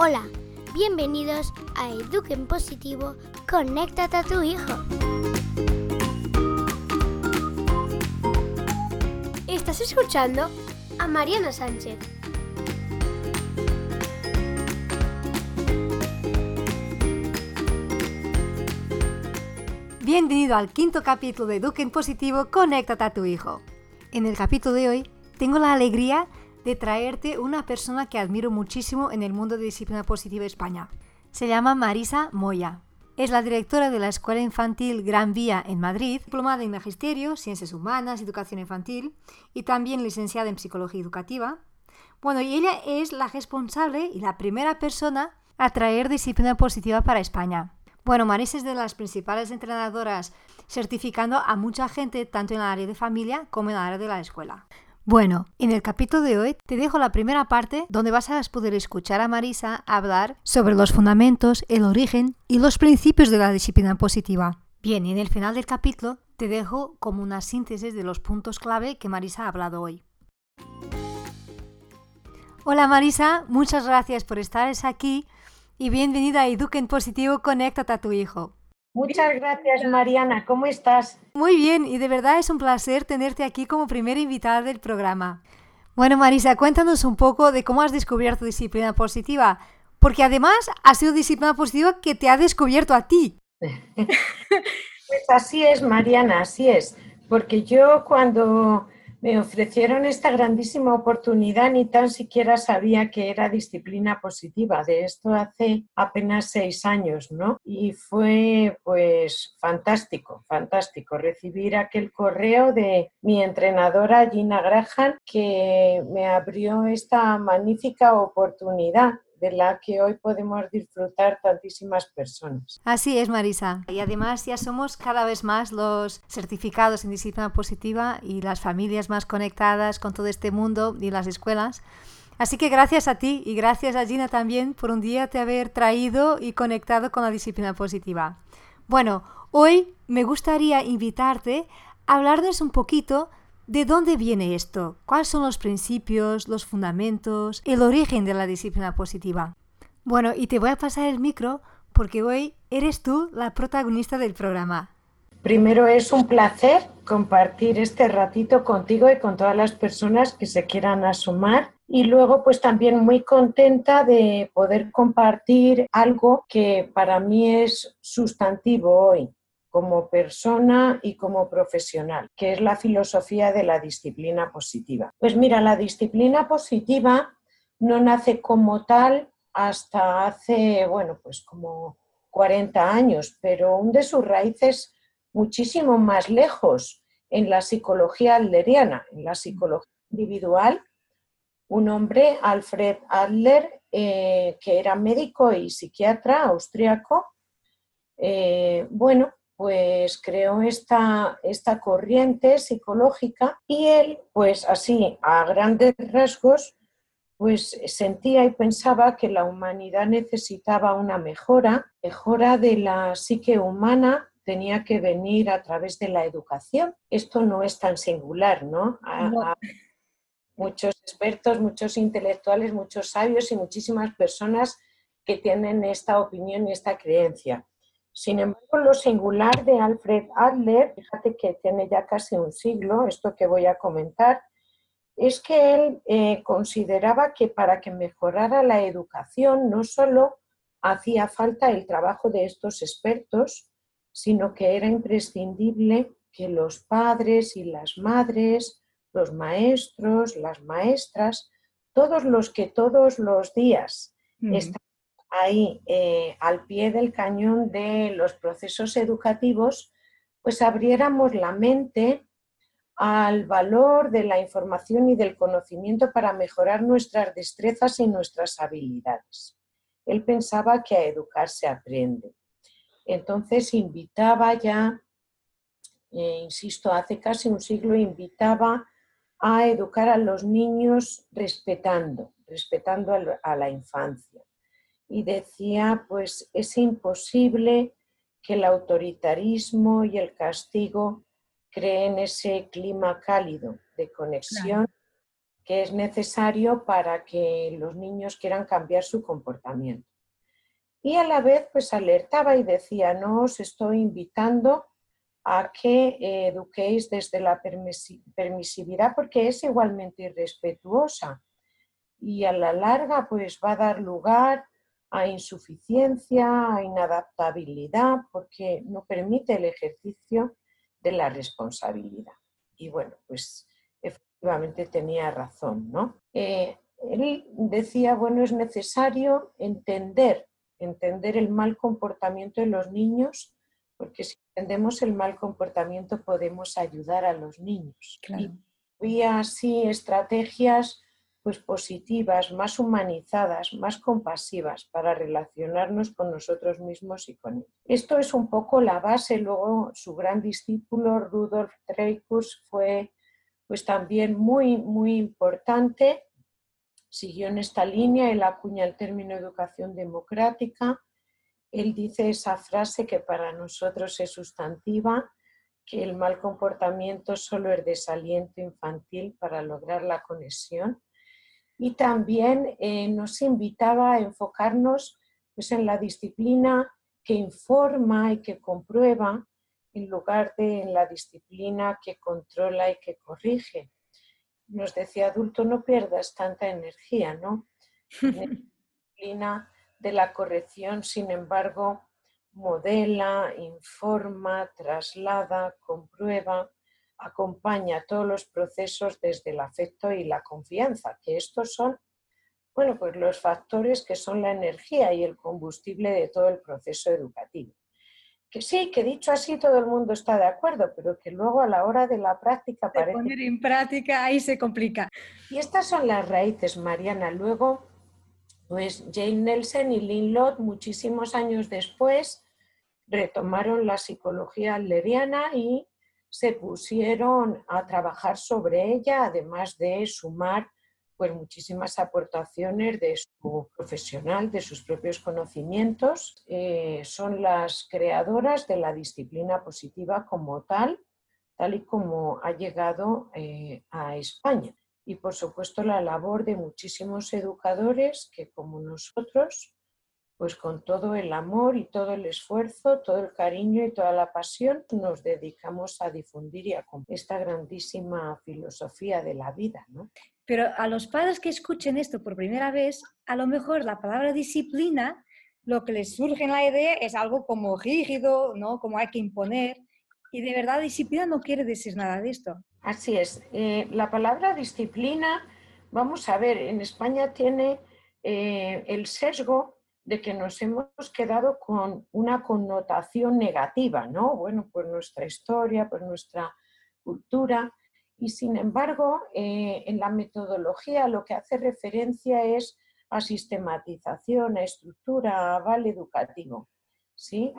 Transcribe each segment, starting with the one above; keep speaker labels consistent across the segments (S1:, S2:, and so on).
S1: Hola, bienvenidos a Eduquen Positivo, conéctate a tu hijo. Estás escuchando a Mariana Sánchez.
S2: Bienvenido al quinto capítulo de Eduquen Positivo, conéctate a tu hijo. En el capítulo de hoy tengo la alegría de traerte una persona que admiro muchísimo en el mundo de disciplina positiva España. Se llama Marisa Moya. Es la directora de la Escuela Infantil Gran Vía en Madrid, diplomada en Magisterio, Ciencias Humanas, Educación Infantil y también licenciada en Psicología Educativa. Bueno, y ella es la responsable y la primera persona a traer disciplina positiva para España. Bueno, Marisa es de las principales entrenadoras certificando a mucha gente tanto en el área de familia como en el área de la escuela. Bueno, en el capítulo de hoy te dejo la primera parte donde vas a poder escuchar a Marisa hablar sobre los fundamentos, el origen y los principios de la disciplina positiva. Bien, y en el final del capítulo te dejo como una síntesis de los puntos clave que Marisa ha hablado hoy. Hola Marisa, muchas gracias por estar aquí y bienvenida a Educa en Positivo, conéctate a tu hijo.
S3: Muchas gracias, Mariana. ¿Cómo estás?
S2: Muy bien, y de verdad es un placer tenerte aquí como primera invitada del programa. Bueno, Marisa, cuéntanos un poco de cómo has descubierto disciplina positiva, porque además ha sido disciplina positiva que te ha descubierto a ti.
S3: pues así es, Mariana, así es, porque yo cuando me ofrecieron esta grandísima oportunidad, ni tan siquiera sabía que era disciplina positiva. De esto hace apenas seis años, ¿no? Y fue pues fantástico, fantástico recibir aquel correo de mi entrenadora Gina Graham que me abrió esta magnífica oportunidad de la que hoy podemos disfrutar tantísimas personas.
S2: Así es, Marisa. Y además ya somos cada vez más los certificados en disciplina positiva y las familias más conectadas con todo este mundo y las escuelas. Así que gracias a ti y gracias a Gina también por un día te haber traído y conectado con la disciplina positiva. Bueno, hoy me gustaría invitarte a hablarles un poquito ¿De dónde viene esto? ¿Cuáles son los principios, los fundamentos, el origen de la disciplina positiva? Bueno, y te voy a pasar el micro porque hoy eres tú la protagonista del programa.
S3: Primero es un placer compartir este ratito contigo y con todas las personas que se quieran asumar y luego pues también muy contenta de poder compartir algo que para mí es sustantivo hoy, como persona y como profesional, que es la filosofía de la disciplina positiva. Pues mira, la disciplina positiva no nace como tal hasta hace, bueno, pues como 40 años, pero hunde sus raíces muchísimo más lejos en la psicología alderiana, en la psicología individual. Un hombre, Alfred Adler, eh, que era médico y psiquiatra austriaco, eh, bueno, pues creó esta, esta corriente psicológica y él, pues así, a grandes rasgos, pues sentía y pensaba que la humanidad necesitaba una mejora, mejora de la psique humana tenía que venir a través de la educación. Esto no es tan singular, ¿no? muchos expertos, muchos intelectuales, muchos sabios y muchísimas personas que tienen esta opinión y esta creencia. Sin embargo, lo singular de Alfred Adler, fíjate que tiene ya casi un siglo, esto que voy a comentar, es que él eh, consideraba que para que mejorara la educación no solo hacía falta el trabajo de estos expertos, sino que era imprescindible que los padres y las madres, los maestros, las maestras, todos los que todos los días están ahí eh, al pie del cañón de los procesos educativos, pues abriéramos la mente al valor de la información y del conocimiento para mejorar nuestras destrezas y nuestras habilidades. Él pensaba que a educar se aprende. Entonces invitaba ya, eh, insisto, hace casi un siglo invitaba a educar a los niños respetando, respetando a la infancia y decía, pues es imposible que el autoritarismo y el castigo creen ese clima cálido de conexión que es necesario para que los niños quieran cambiar su comportamiento. Y a la vez, pues alertaba y decía, no os estoy invitando a que eh, eduquéis desde la permisividad porque es igualmente irrespetuosa y a la larga pues va a dar lugar a insuficiencia, a inadaptabilidad porque no permite el ejercicio de la responsabilidad. Y bueno, pues efectivamente tenía razón, ¿no? Eh, él decía, bueno, es necesario entender, entender el mal comportamiento de los niños porque si entendemos el mal comportamiento podemos ayudar a los niños. Y había así estrategias pues positivas, más humanizadas, más compasivas para relacionarnos con nosotros mismos y con ellos. Esto es un poco la base, luego su gran discípulo Rudolf Dreykus fue pues también muy muy importante, siguió en esta línea, él acuña el término educación democrática él dice esa frase que para nosotros es sustantiva, que el mal comportamiento solo es desaliento infantil para lograr la conexión. Y también eh, nos invitaba a enfocarnos pues, en la disciplina que informa y que comprueba en lugar de en la disciplina que controla y que corrige. Nos decía, adulto, no pierdas tanta energía, ¿no? disciplina de la corrección, sin embargo, modela, informa, traslada, comprueba, acompaña todos los procesos desde el afecto y la confianza, que estos son, bueno, pues los factores que son la energía y el combustible de todo el proceso educativo. Que sí, que dicho así todo el mundo está de acuerdo, pero que luego a la hora de la práctica
S2: parece... poner en práctica ahí se complica.
S3: Y estas son las raíces, Mariana. Luego, pues Jane Nelson y Lynn Lott, muchísimos años después, retomaron la psicología adleriana y se pusieron a trabajar sobre ella, además de sumar pues, muchísimas aportaciones de su profesional, de sus propios conocimientos. Eh, son las creadoras de la disciplina positiva como tal, tal y como ha llegado eh, a España y por supuesto la labor de muchísimos educadores que como nosotros, pues con todo el amor y todo el esfuerzo, todo el cariño y toda la pasión nos dedicamos a difundir y a esta grandísima filosofía de la vida. ¿no?
S2: Pero a los padres que escuchen esto por primera vez, a lo mejor la palabra disciplina, lo que les surge en la idea es algo como rígido, ¿no? como hay que imponer. Y de verdad disciplina no quiere decir nada de esto.
S3: Así es. Eh, la palabra disciplina, vamos a ver, en España tiene eh, el sesgo de que nos hemos quedado con una connotación negativa, ¿no? Bueno, por nuestra historia, por nuestra cultura. Y sin embargo, eh, en la metodología lo que hace referencia es a sistematización, a estructura, a vale educativo. ¿sí?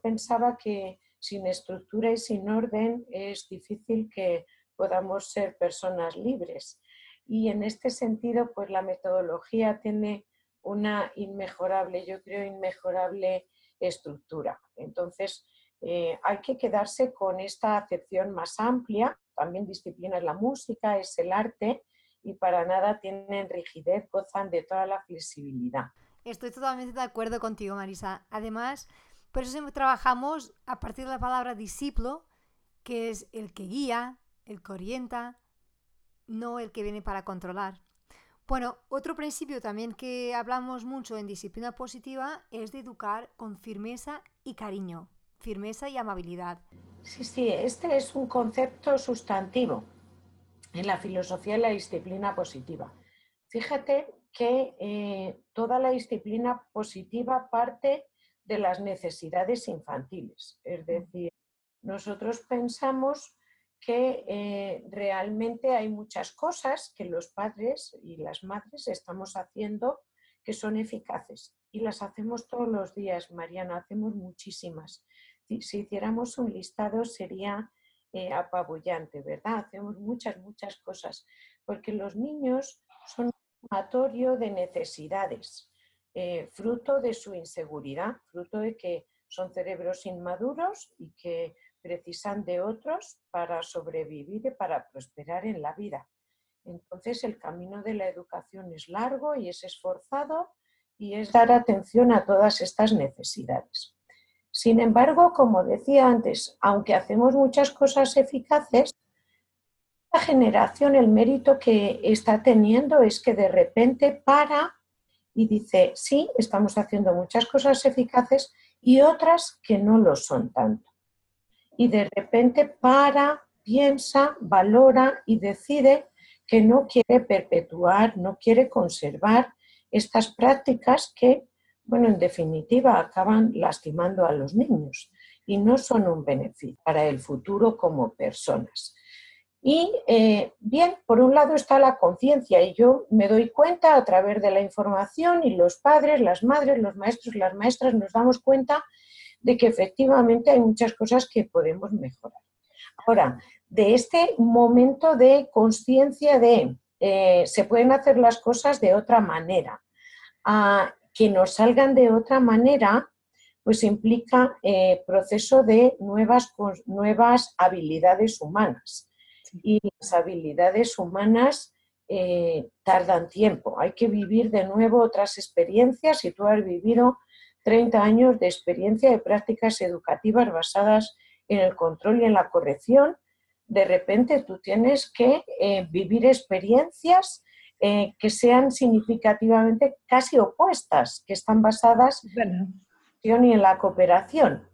S3: pensaba que sin estructura y sin orden es difícil que podamos ser personas libres. Y en este sentido, pues la metodología tiene una inmejorable, yo creo, inmejorable estructura. Entonces, eh, hay que quedarse con esta acepción más amplia. También disciplina es la música, es el arte y para nada tienen rigidez, gozan de toda la flexibilidad.
S2: Estoy totalmente de acuerdo contigo, Marisa. Además, por eso trabajamos a partir de la palabra discípulo, que es el que guía, el que orienta, no el que viene para controlar. Bueno, otro principio también que hablamos mucho en disciplina positiva es de educar con firmeza y cariño, firmeza y amabilidad.
S3: Sí, sí, este es un concepto sustantivo en la filosofía de la disciplina positiva. Fíjate que eh, toda la disciplina positiva parte de las necesidades infantiles. Es decir, nosotros pensamos que eh, realmente hay muchas cosas que los padres y las madres estamos haciendo que son eficaces y las hacemos todos los días, Mariana, hacemos muchísimas. Si, hiciéramos un listado sería eh, apabullante, ¿verdad? Hacemos muchas, muchas cosas, porque los niños son un sumatorio de necesidades, eh, fruto de su inseguridad, fruto de que son cerebros inmaduros y que precisan de otros para sobrevivir y para prosperar en la vida. Entonces el camino de la educación es largo y es esforzado y es dar atención a todas estas necesidades. Sin embargo, como decía antes, aunque hacemos muchas cosas eficaces, la generación el mérito que está teniendo es que de repente para y dice, sí, estamos haciendo muchas cosas eficaces y otras que no lo son tanto. Y de repente para, piensa, valora y decide que no quiere perpetuar, no quiere conservar estas prácticas que, bueno, en definitiva acaban lastimando a los niños y no son un beneficio para el futuro como personas. Y eh, bien, por un lado está la conciencia y yo me doy cuenta a través de la información y los padres, las madres, los maestros, las maestras nos damos cuenta de que efectivamente hay muchas cosas que podemos mejorar. Ahora, de este momento de conciencia de eh, se pueden hacer las cosas de otra manera, a que nos salgan de otra manera, pues implica eh, proceso de nuevas, nuevas habilidades humanas y las habilidades humanas eh, tardan tiempo. Hay que vivir de nuevo otras experiencias y tú has vivido 30 años de experiencia de prácticas educativas basadas en el control y en la corrección. De repente tú tienes que eh, vivir experiencias eh, que sean significativamente casi opuestas, que están basadas en la y en la cooperación.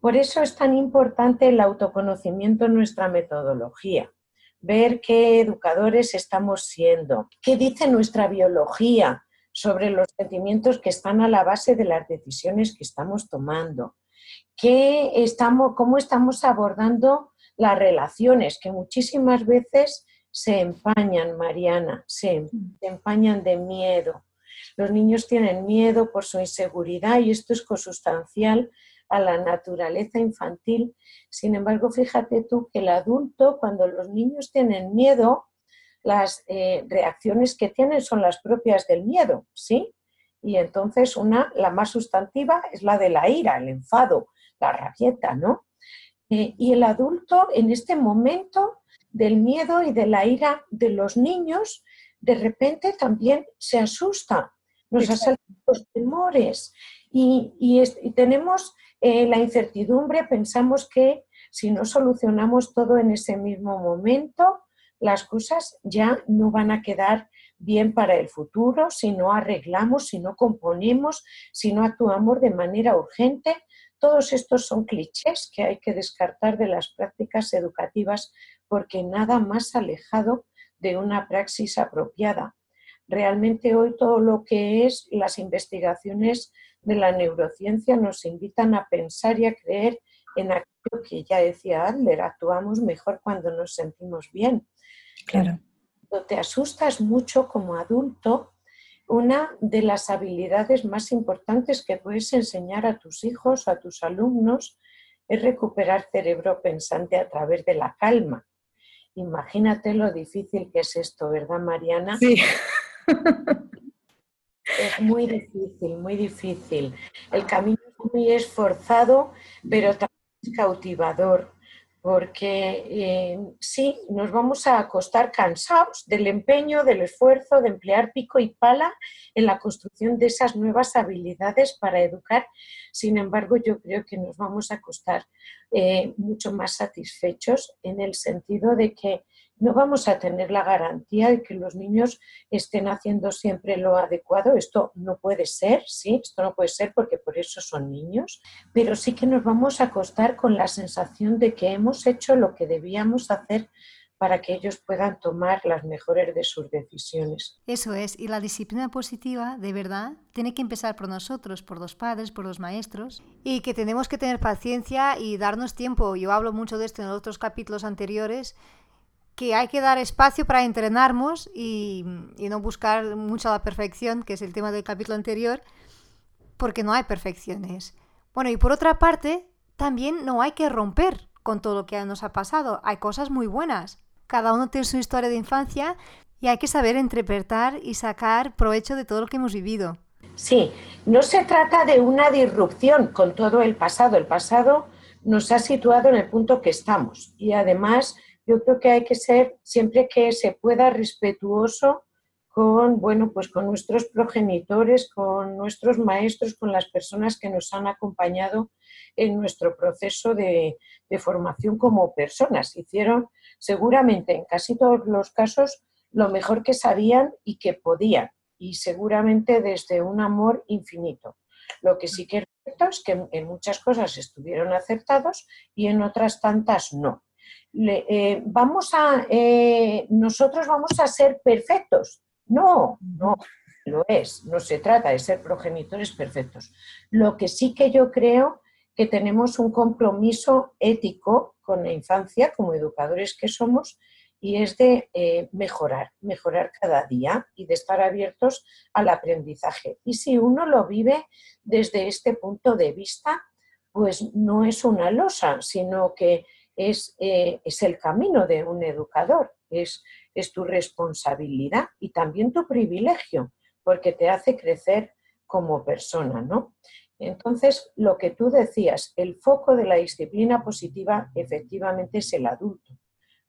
S3: Por eso es tan importante el autoconocimiento en nuestra metodología ver qué educadores estamos siendo, qué dice nuestra biología sobre los sentimientos que están a la base de las decisiones que estamos tomando, qué estamos, cómo estamos abordando las relaciones, que muchísimas veces se empañan, Mariana, se, se empañan de miedo. Los niños tienen miedo por su inseguridad y esto es consustancial a la naturaleza infantil. Sin embargo, fíjate tú que el adulto, cuando los niños tienen miedo, las eh, reacciones que tienen son las propias del miedo, ¿sí? Y entonces una, la más sustantiva, es la de la ira, el enfado, la rabieta, ¿no? Eh, y el adulto, en este momento del miedo y de la ira de los niños, de repente también se asusta, nos asaltan los temores y, y tenemos eh, la incertidumbre, pensamos que si no solucionamos todo en ese mismo momento, las cosas ya no van a quedar bien para el futuro si no arreglamos, si no componemos, si no actuamos de manera urgente. Todos estos son clichés que hay que descartar de las prácticas educativas porque nada más alejado de una praxis apropiada. Realmente hoy todo lo que es las investigaciones de la neurociencia nos invitan a pensar y a creer en aquello que ya decía Adler, actuamos mejor cuando nos sentimos bien.
S2: Claro.
S3: Cuando te asustas mucho como adulto, una de las habilidades más importantes que puedes enseñar a tus hijos o a tus alumnos es recuperar cerebro pensante a través de la calma. Imagínate lo difícil que es esto, ¿verdad, Mariana?
S2: Sí.
S3: Es muy difícil, muy difícil. El camino es muy esforzado, pero también cautivador, porque eh, sí, nos vamos a acostar cansados del empeño, del esfuerzo de emplear pico y pala en la construcción de esas nuevas habilidades para educar. Sin embargo, yo creo que nos vamos a acostar eh, mucho más satisfechos en el sentido de que no vamos a tener la garantía de que los niños estén haciendo siempre lo adecuado. Esto no puede ser, sí, esto no puede ser porque por eso son niños, pero sí que nos vamos a acostar con la sensación de que hemos hecho lo que debíamos hacer para que ellos puedan tomar las mejores de sus decisiones.
S2: Eso es, y la disciplina positiva, de verdad, tiene que empezar por nosotros, por los padres, por los maestros, y que tenemos que tener paciencia y darnos tiempo. Yo hablo mucho de esto en otros capítulos anteriores, que hay que dar espacio para entrenarnos y, no buscar mucho la perfección, que es el tema del capítulo anterior, porque no hay perfecciones. Bueno, y por otra parte, también no hay que romper con todo lo que nos ha pasado. Hay cosas muy buenas. Cada uno tiene su historia de infancia y hay que saber interpretar y sacar provecho de todo lo que hemos vivido.
S3: Sí, no se trata de una disrupción con todo el pasado. El pasado nos ha situado en el punto que estamos y además yo creo que hay que ser siempre que se pueda respetuoso con, bueno, pues con nuestros progenitores, con nuestros maestros, con las personas que nos han acompañado en nuestro proceso de, formación como personas. Hicieron seguramente en casi todos los casos lo mejor que sabían y que podían, y seguramente desde un amor infinito. Lo que sí que es cierto es que en muchas cosas estuvieron acertados y en otras tantas no. Eh, vamos a, eh, nosotros vamos a ser perfectos. No, no lo es. No se trata de ser progenitores perfectos. Lo que sí que yo creo que tenemos un compromiso ético con la infancia, como educadores que somos, y es de eh, mejorar, mejorar cada día y de estar abiertos al aprendizaje. Y si uno lo vive desde este punto de vista, pues no es una losa, sino que es, eh, es el camino de un educador, es, es tu responsabilidad y también tu privilegio, porque te hace crecer como persona, ¿no? Entonces, lo que tú decías, el foco de la disciplina positiva efectivamente es el adulto.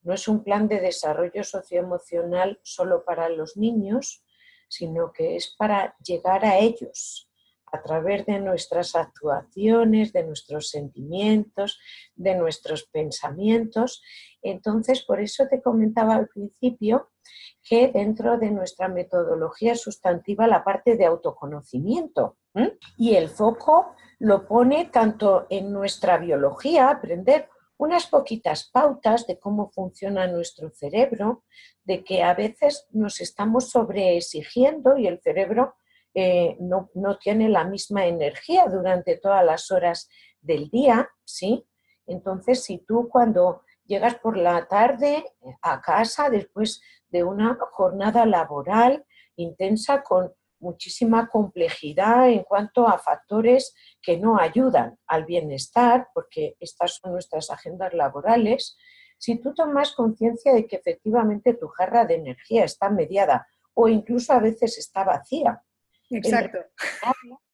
S3: No es un plan de desarrollo socioemocional solo para los niños, sino que es para llegar a ellos, a través de nuestras actuaciones, de nuestros sentimientos, de nuestros pensamientos. Entonces, por eso te comentaba al principio que dentro de nuestra metodología sustantiva la parte de autoconocimiento y el foco lo pone tanto en nuestra biología, aprender unas poquitas pautas de cómo funciona nuestro cerebro, de que a veces nos estamos sobreexigiendo y el cerebro eh, no, tiene la misma energía durante todas las horas del día, ¿sí? Entonces, si tú cuando llegas por la tarde a casa después de una jornada laboral intensa con muchísima complejidad en cuanto a factores que no ayudan al bienestar, porque estas son nuestras agendas laborales, si tú tomas conciencia de que efectivamente tu jarra de energía está mediada o incluso a veces está vacía,
S2: Exacto.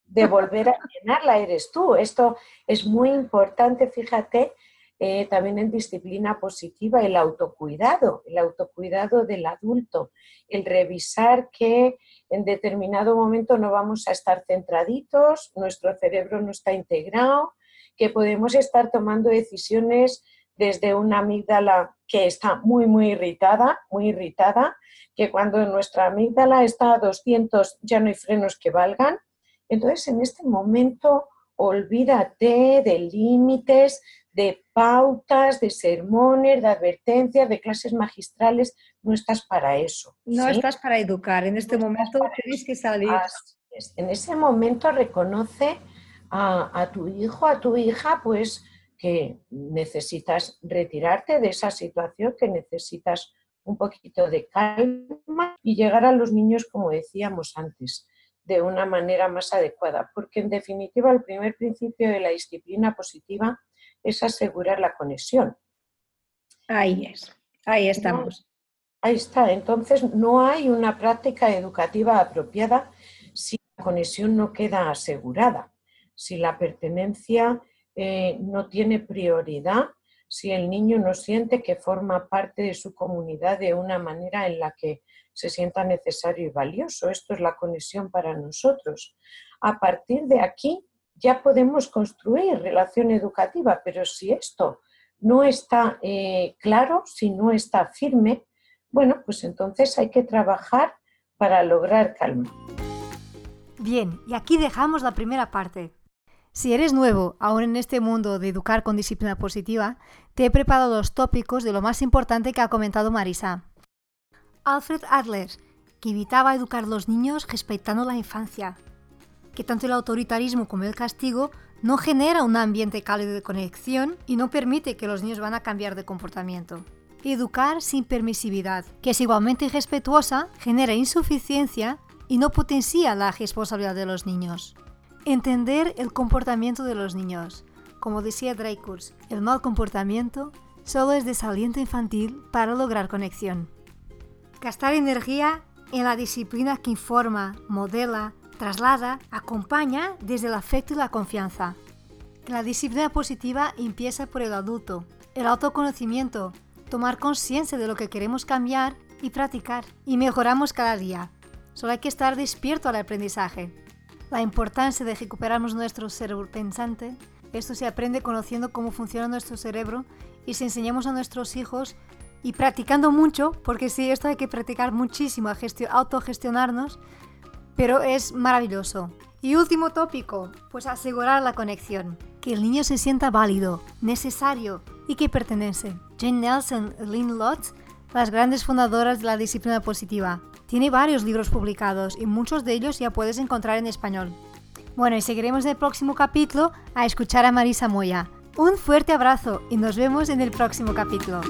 S3: De volver a llenarla eres tú. Esto es muy importante, fíjate, eh, también en disciplina positiva, el autocuidado, el autocuidado del adulto, el revisar que en determinado momento no vamos a estar centraditos, nuestro cerebro no está integrado, que podemos estar tomando decisiones desde una amígdala que está muy, muy irritada, muy irritada, que cuando nuestra amígdala está a 200 ya no hay frenos que valgan. Entonces, en este momento, olvídate de límites, de pautas, de sermones, de advertencias, de clases magistrales. No estás para eso.
S2: No estás para educar. En este momento tienes que salir.
S3: En ese momento reconoce a, a tu hijo, a tu hija, pues que necesitas retirarte de esa situación, que necesitas un poquito de calma y llegar a los niños, como decíamos antes, de una manera más adecuada, porque en definitiva el primer principio de la disciplina positiva es asegurar la conexión.
S2: Ahí es, ahí estamos.
S3: ahí está, entonces no hay una práctica educativa apropiada si la conexión no queda asegurada, si la pertenencia eh, no tiene prioridad si el niño no siente que forma parte de su comunidad de una manera en la que se sienta necesario y valioso. Esto es la conexión para nosotros. A partir de aquí ya podemos construir relación educativa, pero si esto no está eh, claro, si no está firme, bueno, pues entonces hay que trabajar para lograr calma.
S2: Bien, y aquí dejamos la primera parte. Si eres nuevo aún en este mundo de educar con disciplina positiva, te he preparado los tópicos de lo más importante que ha comentado Marisa. Alfred Adler, que evitaba educar a los niños respetando la infancia, que tanto el autoritarismo como el castigo no genera un ambiente cálido de conexión y no permite que los niños van a cambiar de comportamiento. Educar sin permisividad, que es igualmente irrespetuosa, genera insuficiencia y no potencia la responsabilidad de los niños. Entender el comportamiento de los niños. Como decía Dreykus, el mal comportamiento solo es desaliento infantil para lograr conexión. Gastar energía en la disciplina que informa, modela, traslada, acompaña desde el afecto y la confianza. La disciplina positiva empieza por el adulto. El autoconocimiento, tomar conciencia de lo que queremos cambiar y practicar. Y mejoramos cada día. Solo hay que estar despierto al aprendizaje. La importancia de recuperarnos nuestro cerebro pensante, esto se aprende conociendo cómo funciona nuestro cerebro y si enseñamos a nuestros hijos y practicando mucho, porque sí, esto hay que practicar muchísimo, a autogestionarnos, pero es maravilloso. Y último tópico, pues asegurar la conexión, que el niño se sienta válido, necesario y que pertenece. Jane Nelson, Lynn Lotz, las grandes fundadoras de la disciplina positiva. Tiene varios libros publicados y muchos de ellos ya puedes encontrar en español. Bueno, y seguiremos en el próximo capítulo a escuchar a Marisa Moya. Un fuerte abrazo y nos vemos en el próximo capítulo.